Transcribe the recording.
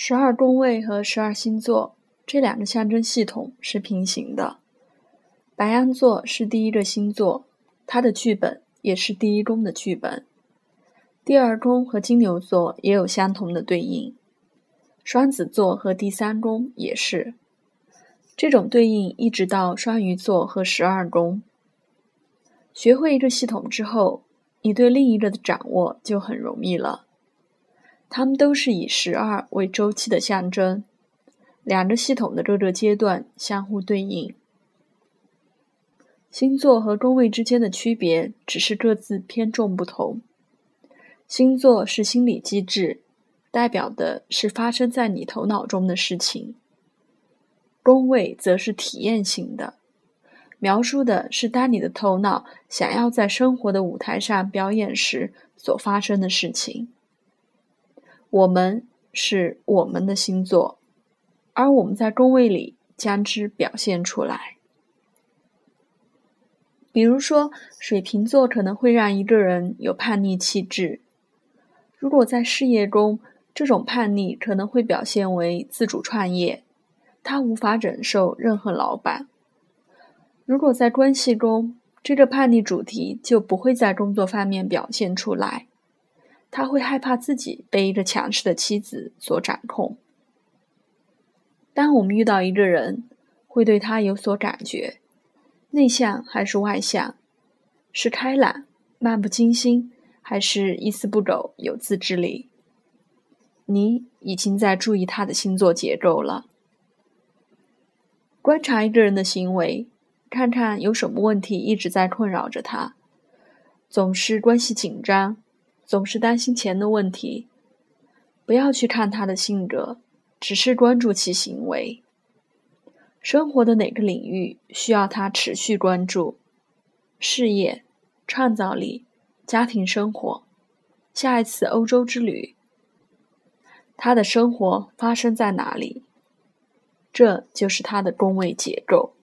十二宫位和十二星座这两个象征系统是平行的。白羊座是第一个星座，它的剧本也是第一宫的剧本。第二宫和金牛座也有相同的对应，双子座和第三宫也是。这种对应一直到双鱼座和十二宫。学会一个系统之后，你对另一个的掌握就很容易了。它们都是以十二为周期的象征，两个系统的各个阶段相互对应。星座和宫位之间的区别只是各自偏重不同。星座是心理机制，代表的是发生在你头脑中的事情。宫位则是体验型的，描述的是当你的头脑想要在生活的舞台上表演时所发生的事情。我们是我们的星座，而我们在宫位里将之表现出来。比如说，水瓶座可能会让一个人有叛逆气质。如果在事业中，这种叛逆可能会表现为自主创业。他无法忍受任何老板。如果在关系中，这个叛逆主题就不会在工作方面表现出来。他会害怕自己被一个强势的妻子所掌控。当我们遇到一个人，会对他有所感觉，内向还是外向，是开朗、漫不经心，还是一丝不苟、有自制力？你已经在注意他的星座结构了。观察一个人的行为，看看有什么问题一直在困扰着他，总是关系紧张，总是担心钱的问题。不要去看他的性格，只是关注其行为。生活的哪个领域需要他持续关注？事业、创造力、家庭生活、下一次欧洲之旅，他的生活发生在哪里？这就是他的宫位结构。